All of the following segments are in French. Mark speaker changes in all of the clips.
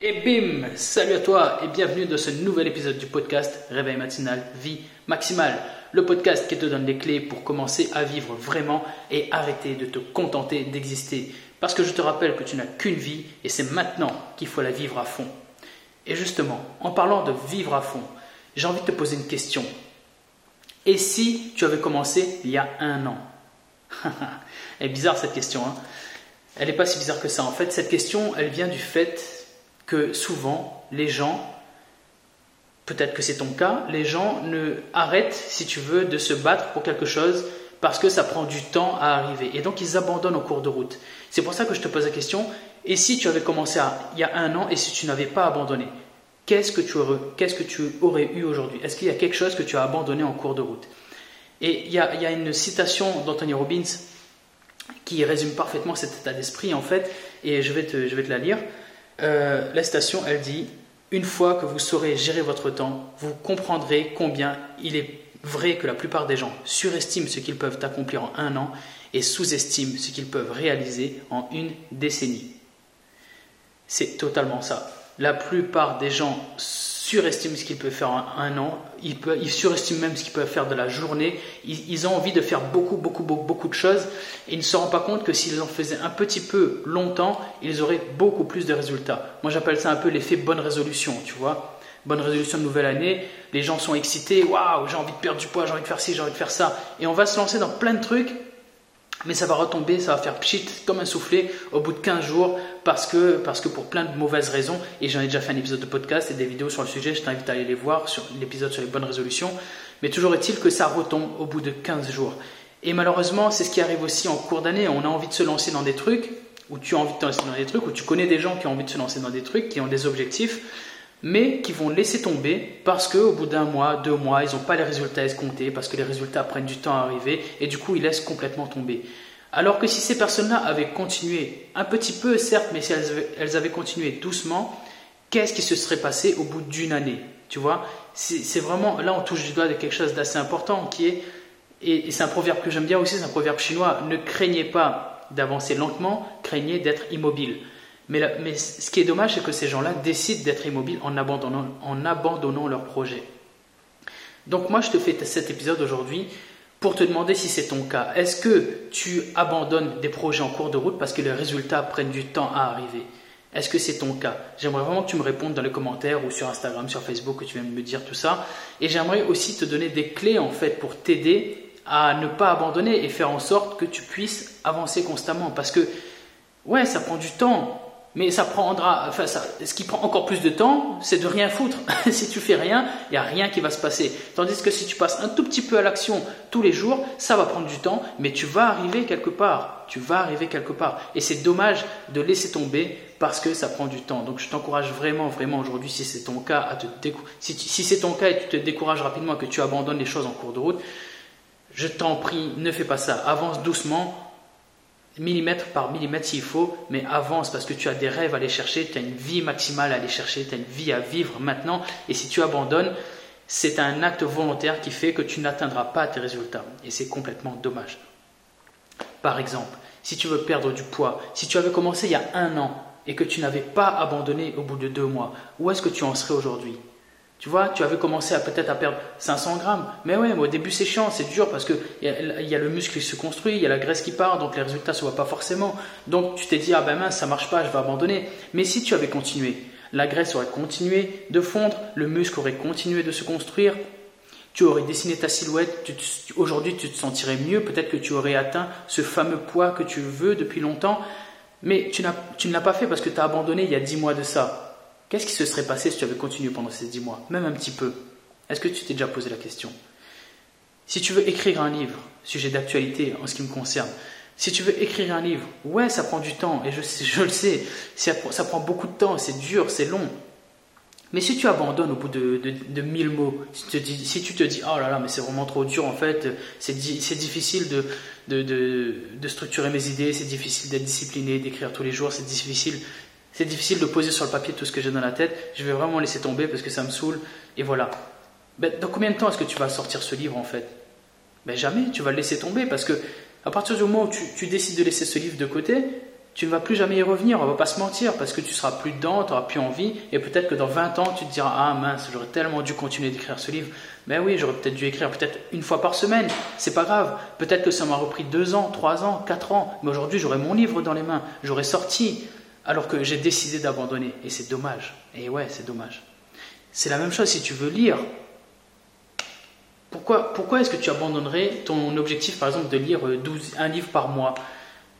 Speaker 1: Et bim Salut à toi et bienvenue dans ce nouvel épisode du podcast Réveil matinal, vie maximale. Le podcast qui te donne les clés pour commencer à vivre vraiment et arrêter de te contenter d'exister. Parce que je te rappelle que tu n'as qu'une vie et c'est maintenant qu'il faut la vivre à fond. Et justement, en parlant de vivre à fond, j'ai envie de te poser une question. Et si tu avais commencé il y a un an? Elle est bizarre cette question. Hein elle n'est pas si bizarre que ça. En fait, cette question, elle vient du fait que souvent les gens, peut-être que c'est ton cas, les gens ne arrêtent, si tu veux, de se battre pour quelque chose parce que ça prend du temps à arriver. Et donc ils abandonnent au cours de route. C'est pour ça que je te pose la question, et si tu avais commencé il y a un an et si tu n'avais pas abandonné, qu'est-ce que tu aurais, qu'est-ce que tu aurais eu aujourd'hui? Est-ce qu'il y a quelque chose que tu as abandonné en cours de route? Et il y, a, il y a une citation d'Anthony Robbins qui résume parfaitement cet état d'esprit en fait, et je vais te, je vais te la lire. Euh, la citation, elle dit Une fois que vous saurez gérer votre temps, vous comprendrez combien il est vrai que la plupart des gens surestiment ce qu'ils peuvent accomplir en un an et sous-estiment ce qu'ils peuvent réaliser en une décennie. C'est totalement ça. La plupart des gens surestiment ce qu'ils peuvent faire en un an, ils, ils surestiment même ce qu'ils peuvent faire de la journée, ils, ont envie de faire beaucoup, beaucoup, beaucoup, beaucoup de choses, et ils ne se rendent pas compte que s'ils en faisaient un petit peu longtemps, ils auraient beaucoup plus de résultats. Moi j'appelle ça un peu l'effet bonne résolution, tu vois. Bonne résolution de nouvelle année, les gens sont excités, waouh, j'ai envie de perdre du poids, j'ai envie de faire ci, j'ai envie de faire ça, et on va se lancer dans plein de trucs, mais ça va retomber, ça va faire pchit comme un soufflet au bout de 15 jours parce que, parce que pour plein de mauvaises raisons, et j'en ai déjà fait un épisode de podcast et des vidéos sur le sujet, je t'invite à aller les voir sur l'épisode sur les bonnes résolutions, mais toujours est-il que ça retombe au bout de 15 jours. Et malheureusement, c'est ce qui arrive aussi en cours d'année, on a envie de se lancer dans des trucs, ou tu as envie de te lancer dans des trucs, ou tu connais des gens qui ont envie de se lancer dans des trucs, qui ont des objectifs, mais qui vont laisser tomber parce qu'au bout d'un mois, deux mois, ils n'ont pas les résultats escomptés, parce que les résultats prennent du temps à arriver, et du coup, ils laissent complètement tomber. Alors que si ces personnes-là avaient continué, un petit peu certes, mais si elles avaient, continué doucement, qu'est-ce qui se serait passé au bout d'une année Tu vois? C'est vraiment, là on touche du doigt de quelque chose d'assez important qui est, et, c'est un proverbe que j'aime bien aussi, c'est un proverbe chinois, ne craignez pas d'avancer lentement, craignez d'être immobile. Mais, ce qui est dommage, c'est que ces gens-là décident d'être immobiles en abandonnant, en abandonnant leur projet. Donc moi, je te fais cet épisode aujourd'hui pour te demander si c'est ton cas. Est-ce que tu abandonnes des projets en cours de route parce que les résultats prennent du temps à arriver? Est-ce que c'est ton cas? J'aimerais vraiment que tu me répondes dans les commentaires ou sur Instagram, sur Facebook, que tu viennes me dire tout ça. Et j'aimerais aussi te donner des clés en fait pour t'aider à ne pas abandonner et faire en sorte que tu puisses avancer constamment. Parce que, ouais, ça prend du temps. Mais ça prendra, enfin, ce qui prend encore plus de temps, c'est de rien foutre. si tu fais rien, il n'y a rien qui va se passer. Tandis que si tu passes un tout petit peu à l'action tous les jours, ça va prendre du temps, mais tu vas arriver quelque part. Tu vas arriver quelque part. Et c'est dommage de laisser tomber parce que ça prend du temps. Donc je t'encourage vraiment, vraiment aujourd'hui, si c'est ton cas, à te si, si c'est ton cas et tu te décourages rapidement, que tu abandonnes les choses en cours de route, je t'en prie, ne fais pas ça. Avance doucement, millimètre par millimètre s'il faut, mais avance parce que tu as des rêves à aller chercher, tu as une vie maximale à aller chercher, tu as une vie à vivre maintenant. Et si tu abandonnes, c'est un acte volontaire qui fait que tu n'atteindras pas tes résultats. Et c'est complètement dommage. Par exemple, si tu veux perdre du poids, si tu avais commencé il y a un an et que tu n'avais pas abandonné au bout de deux mois, où est-ce que tu en serais aujourd'hui? Tu vois, tu avais commencé à peut-être à perdre 500 grammes. Mais ouais, au début c'est chiant, c'est dur parce qu'il y, a, y a le muscle qui se construit, il y a la graisse qui part, donc les résultats ne se voient pas forcément. Donc tu t'es dit, ah ben mince, ça marche pas, je vais abandonner. Mais si tu avais continué, la graisse aurait continué de fondre, le muscle aurait continué de se construire, tu aurais dessiné ta silhouette, aujourd'hui tu te sentirais mieux, peut-être que tu aurais atteint ce fameux poids que tu veux depuis longtemps, mais tu, tu ne l'as pas fait parce que tu as abandonné il y a 10 mois de ça. Qu'est-ce qui se serait passé si tu avais continué pendant ces dix mois, même un petit peu? Est-ce que tu t'es déjà posé la question? Si tu veux écrire un livre, sujet d'actualité en ce qui me concerne, si tu veux écrire un livre, ouais, ça prend du temps, et je, le sais, ça prend beaucoup de temps, c'est dur, c'est long. Mais si tu abandonnes au bout de, de, mille mots, si tu, te dis, si tu te dis, oh là là, mais c'est vraiment trop dur en fait, c'est difficile de, de, structurer mes idées, c'est difficile d'être discipliné, d'écrire tous les jours, c'est difficile c'est difficile de poser sur le papier tout ce que j'ai dans la tête. Je vais vraiment laisser tomber parce que ça me saoule. Et voilà. Ben, dans combien de temps est-ce que tu vas sortir ce livre en fait? Ben, Jamais. Tu vas le laisser tomber parce que à partir du moment où tu, décides de laisser ce livre de côté, tu ne vas plus jamais y revenir, on va pas se mentir, parce que tu seras plus dedans, tu n'auras plus envie, et peut-être que dans 20 ans, tu te diras Ah mince, j'aurais tellement dû continuer d'écrire ce livre. Ben oui, j'aurais peut-être dû écrire peut-être une fois par semaine, c'est pas grave. Peut-être que ça m'a repris 2 ans, 3 ans, 4 ans, mais aujourd'hui j'aurais mon livre dans les mains, j'aurais sorti, alors que j'ai décidé d'abandonner, et c'est dommage. Et ouais, c'est dommage. C'est la même chose si tu veux lire. Pourquoi, pourquoi est-ce que tu abandonnerais ton objectif, par exemple, de lire 12, un livre par mois?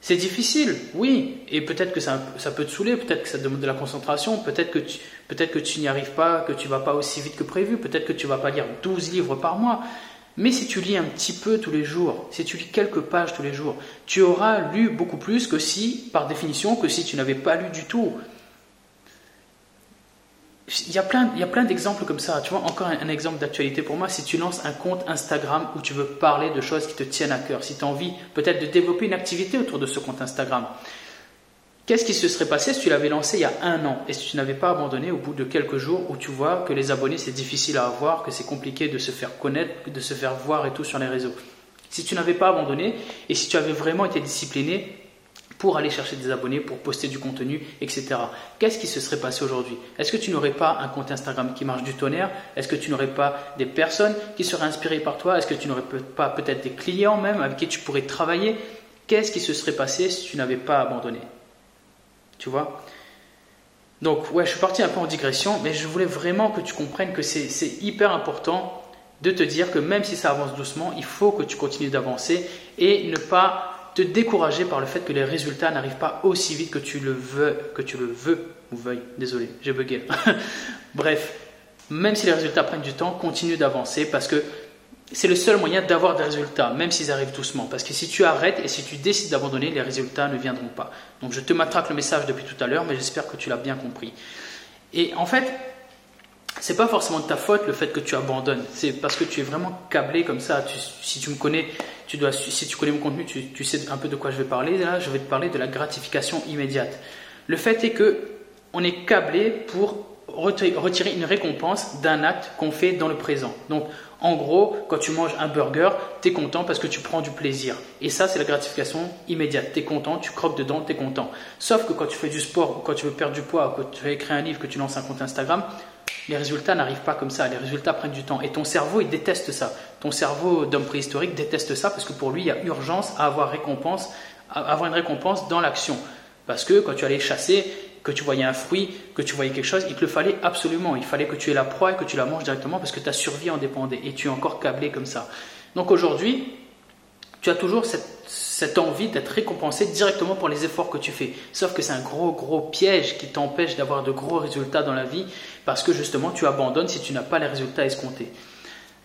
Speaker 1: C'est difficile, oui, et peut-être que ça, peut te saouler, peut-être que ça demande de la concentration, peut-être que tu, peut-être que tu n'y arrives pas, que tu vas pas aussi vite que prévu, peut-être que tu vas pas lire 12 livres par mois. Mais si tu lis un petit peu tous les jours, si tu lis quelques pages tous les jours, tu auras lu beaucoup plus que si, par définition, que si tu n'avais pas lu du tout il y a plein, d'exemples comme ça. Tu vois, encore un, exemple d'actualité pour moi, si tu lances un compte Instagram où tu veux parler de choses qui te tiennent à cœur, si tu as envie peut-être de développer une activité autour de ce compte Instagram, qu'est-ce qui se serait passé si tu l'avais lancé il y a un an et si tu n'avais pas abandonné au bout de quelques jours où tu vois que les abonnés c'est difficile à avoir, que c'est compliqué de se faire connaître, de se faire voir et tout sur les réseaux? Si tu n'avais pas abandonné et si tu avais vraiment été discipliné, pour aller chercher des abonnés, pour poster du contenu, etc. Qu'est-ce qui se serait passé aujourd'hui? Est-ce que tu n'aurais pas un compte Instagram qui marche du tonnerre? Est-ce que tu n'aurais pas des personnes qui seraient inspirées par toi? Est-ce que tu n'aurais pas peut-être des clients même avec qui tu pourrais travailler? Qu'est-ce qui se serait passé si tu n'avais pas abandonné? Tu vois donc, ouais, je suis parti un peu en digression, mais je voulais vraiment que tu comprennes que c'est hyper important de te dire que même si ça avance doucement, il faut que tu continues d'avancer et ne pas te décourager par le fait que les résultats n'arrivent pas aussi vite que tu le veux, que tu le veux ou veuilles. Désolé, j'ai bugué. Bref, même si les résultats prennent du temps, continue d'avancer parce que c'est le seul moyen d'avoir des résultats, même s'ils arrivent doucement. Parce que si tu arrêtes et si tu décides d'abandonner, les résultats ne viendront pas. Donc je te matraque le message depuis tout à l'heure, mais j'espère que tu l'as bien compris. Et en fait, c'est pas forcément de ta faute le fait que tu abandonnes. C'est parce que tu es vraiment câblé comme ça. si tu me connais, tu dois, si tu connais mon contenu, tu, sais un peu de quoi je vais parler. Là, je vais te parler de la gratification immédiate. Le fait est que on est câblé pour retirer une récompense d'un acte qu'on fait dans le présent. Donc, en gros, quand tu manges un burger, tu es content parce que tu prends du plaisir. Et ça, c'est la gratification immédiate. Tu es content, tu croques dedans, tu es content. Sauf que quand tu fais du sport, ou quand tu veux perdre du poids, ou quand tu veux écrire un livre, que tu lances un compte Instagram, les résultats n'arrivent pas comme ça, les résultats prennent du temps. Et ton cerveau, il déteste ça. Ton cerveau d'homme préhistorique déteste ça parce que pour lui, il y a urgence à avoir, récompense, à avoir une récompense dans l'action. Parce que quand tu allais chasser, que tu voyais un fruit, que tu voyais quelque chose, il te le fallait absolument. Il fallait que tu aies la proie et que tu la manges directement parce que ta survie en dépendait. Et tu es encore câblé comme ça. Donc aujourd'hui, tu as toujours cette, envie d'être récompensé directement pour les efforts que tu fais. Sauf que c'est un gros, gros piège qui t'empêche d'avoir de gros résultats dans la vie parce que justement tu abandonnes si tu n'as pas les résultats escomptés.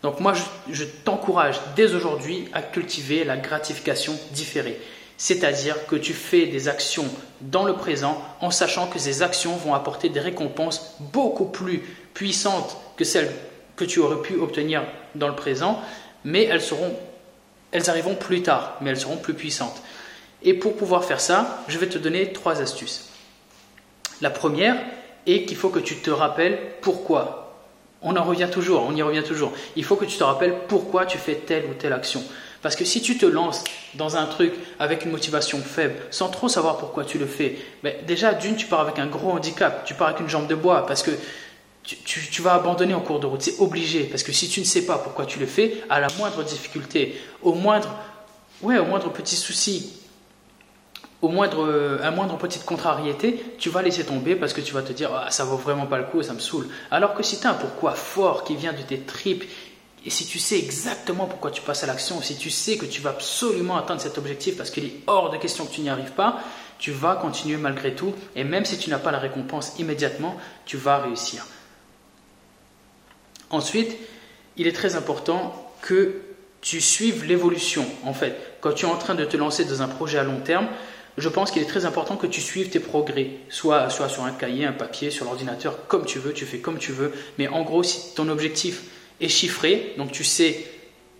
Speaker 1: Donc moi, je, t'encourage dès aujourd'hui à cultiver la gratification différée. C'est-à-dire que tu fais des actions dans le présent en sachant que ces actions vont apporter des récompenses beaucoup plus puissantes que celles que tu aurais pu obtenir dans le présent, mais elles seront elles arriveront plus tard, mais elles seront plus puissantes. Et pour pouvoir faire ça, je vais te donner trois astuces. La première est qu'il faut que tu te rappelles pourquoi. On en revient toujours, on y revient toujours. Il faut que tu te rappelles pourquoi tu fais telle ou telle action. Parce que si tu te lances dans un truc avec une motivation faible, sans trop savoir pourquoi tu le fais, ben déjà d'une, tu pars avec un gros handicap, tu pars avec une jambe de bois, parce que tu, vas abandonner en cours de route. C'est obligé. Parce que si tu ne sais pas pourquoi tu le fais, à la moindre difficulté, au moindre, au moindre petit souci, au moindre, euh, moindre petite contrariété, tu vas laisser tomber parce que tu vas te dire ah, ça vaut vraiment pas le coup ça me saoule. Alors que si tu as un pourquoi fort qui vient de tes tripes, et si tu sais exactement pourquoi tu passes à l'action, si tu sais que tu vas absolument atteindre cet objectif parce qu'il est hors de question que tu n'y arrives pas, tu vas continuer malgré tout. Et même si tu n'as pas la récompense immédiatement, tu vas réussir. Ensuite, il est très important que tu suives l'évolution. En fait, quand tu es en train de te lancer dans un projet à long terme, je pense qu'il est très important que tu suives tes progrès, soit, soit sur un cahier, un papier, sur l'ordinateur, comme tu veux, tu fais comme tu veux. Mais en gros, si ton objectif est chiffré, donc tu sais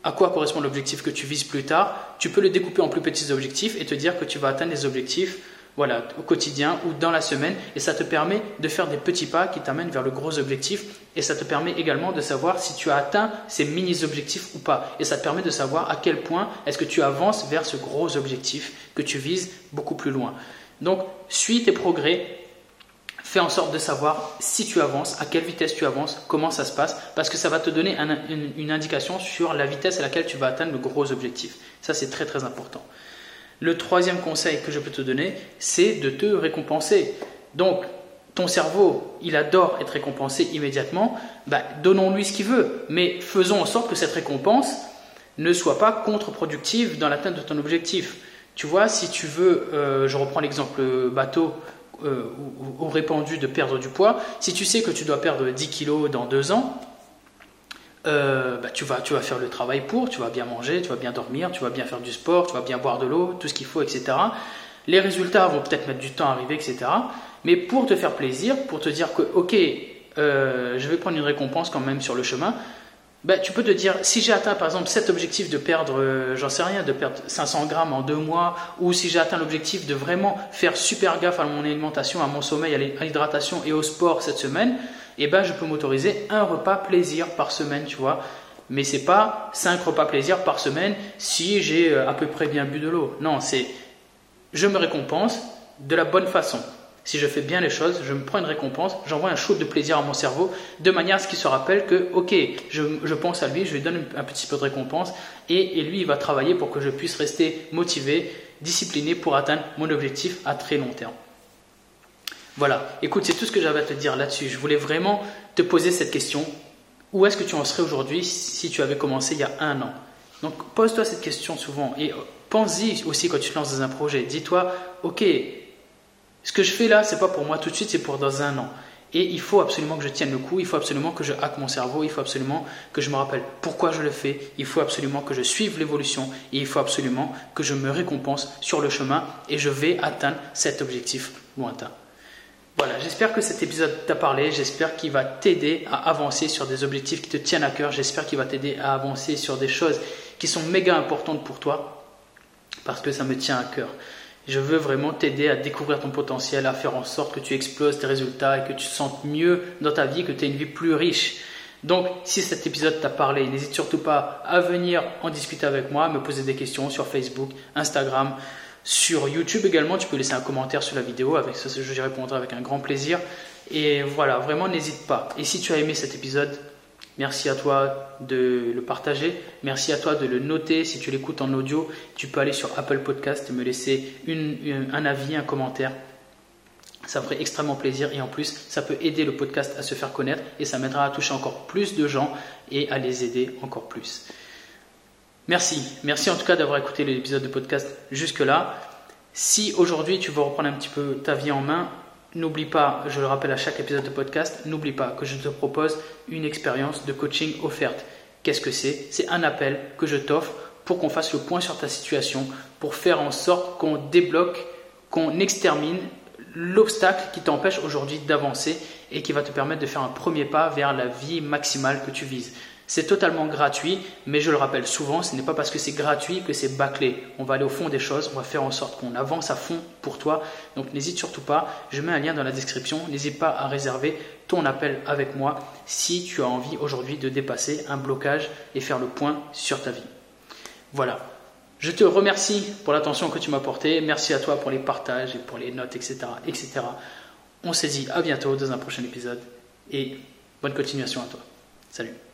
Speaker 1: à quoi correspond l'objectif que tu vises plus tard, tu peux le découper en plus petits objectifs et te dire que tu vas atteindre les objectifs voilà, au quotidien ou dans la semaine. Et ça te permet de faire des petits pas qui t'amènent vers le gros objectif. Et ça te permet également de savoir si tu as atteint ces mini-objectifs ou pas. Et ça te permet de savoir à quel point est-ce que tu avances vers ce gros objectif que tu vises beaucoup plus loin. Donc, suis tes progrès, fais en sorte de savoir si tu avances, à quelle vitesse tu avances, comment ça se passe, parce que ça va te donner une, indication sur la vitesse à laquelle tu vas atteindre le gros objectif. Ça, c'est très très important. Le troisième conseil que je peux te donner, c'est de te récompenser. Donc, ton cerveau, il adore être récompensé immédiatement, bah, donnons-lui ce qu'il veut, mais faisons en sorte que cette récompense ne soit pas contre-productive dans l'atteinte de ton objectif. Tu vois, si tu veux, euh, je reprends l'exemple bateau euh, ou, répandu de perdre du poids, si tu sais que tu dois perdre 10 kilos dans deux ans, euh, bah, tu, vas, tu vas faire le travail pour, tu vas bien manger, tu vas bien dormir, tu vas bien faire du sport, tu vas bien boire de l'eau, tout ce qu'il faut, etc. Les résultats vont peut-être mettre du temps à arriver, etc. Mais pour te faire plaisir, pour te dire que, ok, euh, je vais prendre une récompense quand même sur le chemin, ben, tu peux te dire, si j'ai atteint par exemple cet objectif de perdre, euh, j'en sais rien, de perdre 500 grammes en deux mois, ou si j'ai atteint l'objectif de vraiment faire super gaffe à mon alimentation, à mon sommeil, à l'hydratation et au sport cette semaine, eh ben, je peux m'autoriser un repas plaisir par semaine, tu vois. Mais c'est pas cinq repas plaisir par semaine si j'ai euh, à peu près bien bu de l'eau. Non, c'est je me récompense de la bonne façon. Si je fais bien les choses, je me prends une récompense, j'envoie un shoot de plaisir à mon cerveau, de manière à ce qu'il se rappelle que, ok, je, pense à lui, je lui donne un petit peu de récompense, et, lui, il va travailler pour que je puisse rester motivé, discipliné pour atteindre mon objectif à très long terme. Voilà, écoute, c'est tout ce que j'avais à te dire là-dessus. Je voulais vraiment te poser cette question. Où est-ce que tu en serais aujourd'hui si tu avais commencé il y a un an? Donc pose-toi cette question souvent et pense-y aussi quand tu te lances dans un projet. Dis-toi, ok, ce que je fais là, c'est pas pour moi tout de suite, c'est pour dans un an. Et il faut absolument que je tienne le coup, il faut absolument que je hack mon cerveau, il faut absolument que je me rappelle pourquoi je le fais, il faut absolument que je suive l'évolution et il faut absolument que je me récompense sur le chemin et je vais atteindre cet objectif lointain. Voilà, j'espère que cet épisode t'a parlé, j'espère qu'il va t'aider à avancer sur des objectifs qui te tiennent à cœur, j'espère qu'il va t'aider à avancer sur des choses qui sont méga importantes pour toi parce que ça me tient à cœur. Je veux vraiment t'aider à découvrir ton potentiel, à faire en sorte que tu exploses tes résultats et que tu te sentes mieux dans ta vie, que tu aies une vie plus riche. Donc, si cet épisode t'a parlé, n'hésite surtout pas à venir en discuter avec moi, me poser des questions sur Facebook, Instagram, sur YouTube également. Tu peux laisser un commentaire sur la vidéo, avec ça, je répondrai avec un grand plaisir. Et voilà, vraiment, n'hésite pas. Et si tu as aimé cet épisode, Merci à toi de le partager. Merci à toi de le noter. Si tu l'écoutes en audio, tu peux aller sur Apple Podcast et me laisser un avis, un commentaire. Ça ferait extrêmement plaisir et en plus, ça peut aider le podcast à se faire connaître et ça m'aidera à toucher encore plus de gens et à les aider encore plus. Merci. Merci en tout cas d'avoir écouté l'épisode de podcast jusque-là. Si aujourd'hui tu veux reprendre un petit peu ta vie en main, N'oublie pas, je le rappelle à chaque épisode de podcast, n'oublie pas que je te propose une expérience de coaching offerte. Qu'est-ce que c'est? C'est un appel que je t'offre pour qu'on fasse le point sur ta situation, pour faire en sorte qu'on débloque, qu'on extermine l'obstacle qui t'empêche aujourd'hui d'avancer et qui va te permettre de faire un premier pas vers la vie maximale que tu vises. C'est totalement gratuit, mais je le rappelle souvent, ce n'est pas parce que c'est gratuit que c'est bâclé. On va aller au fond des choses, on va faire en sorte qu'on avance à fond pour toi. Donc n'hésite surtout pas, je mets un lien dans la description, n'hésite pas à réserver ton appel avec moi si tu as envie aujourd'hui de dépasser un blocage et faire le point sur ta vie. Voilà. Je te remercie pour l'attention que tu m'as portée. Merci à toi pour les partages et pour les notes, etc. etc. On se dit à bientôt dans un prochain épisode et bonne continuation à toi. Salut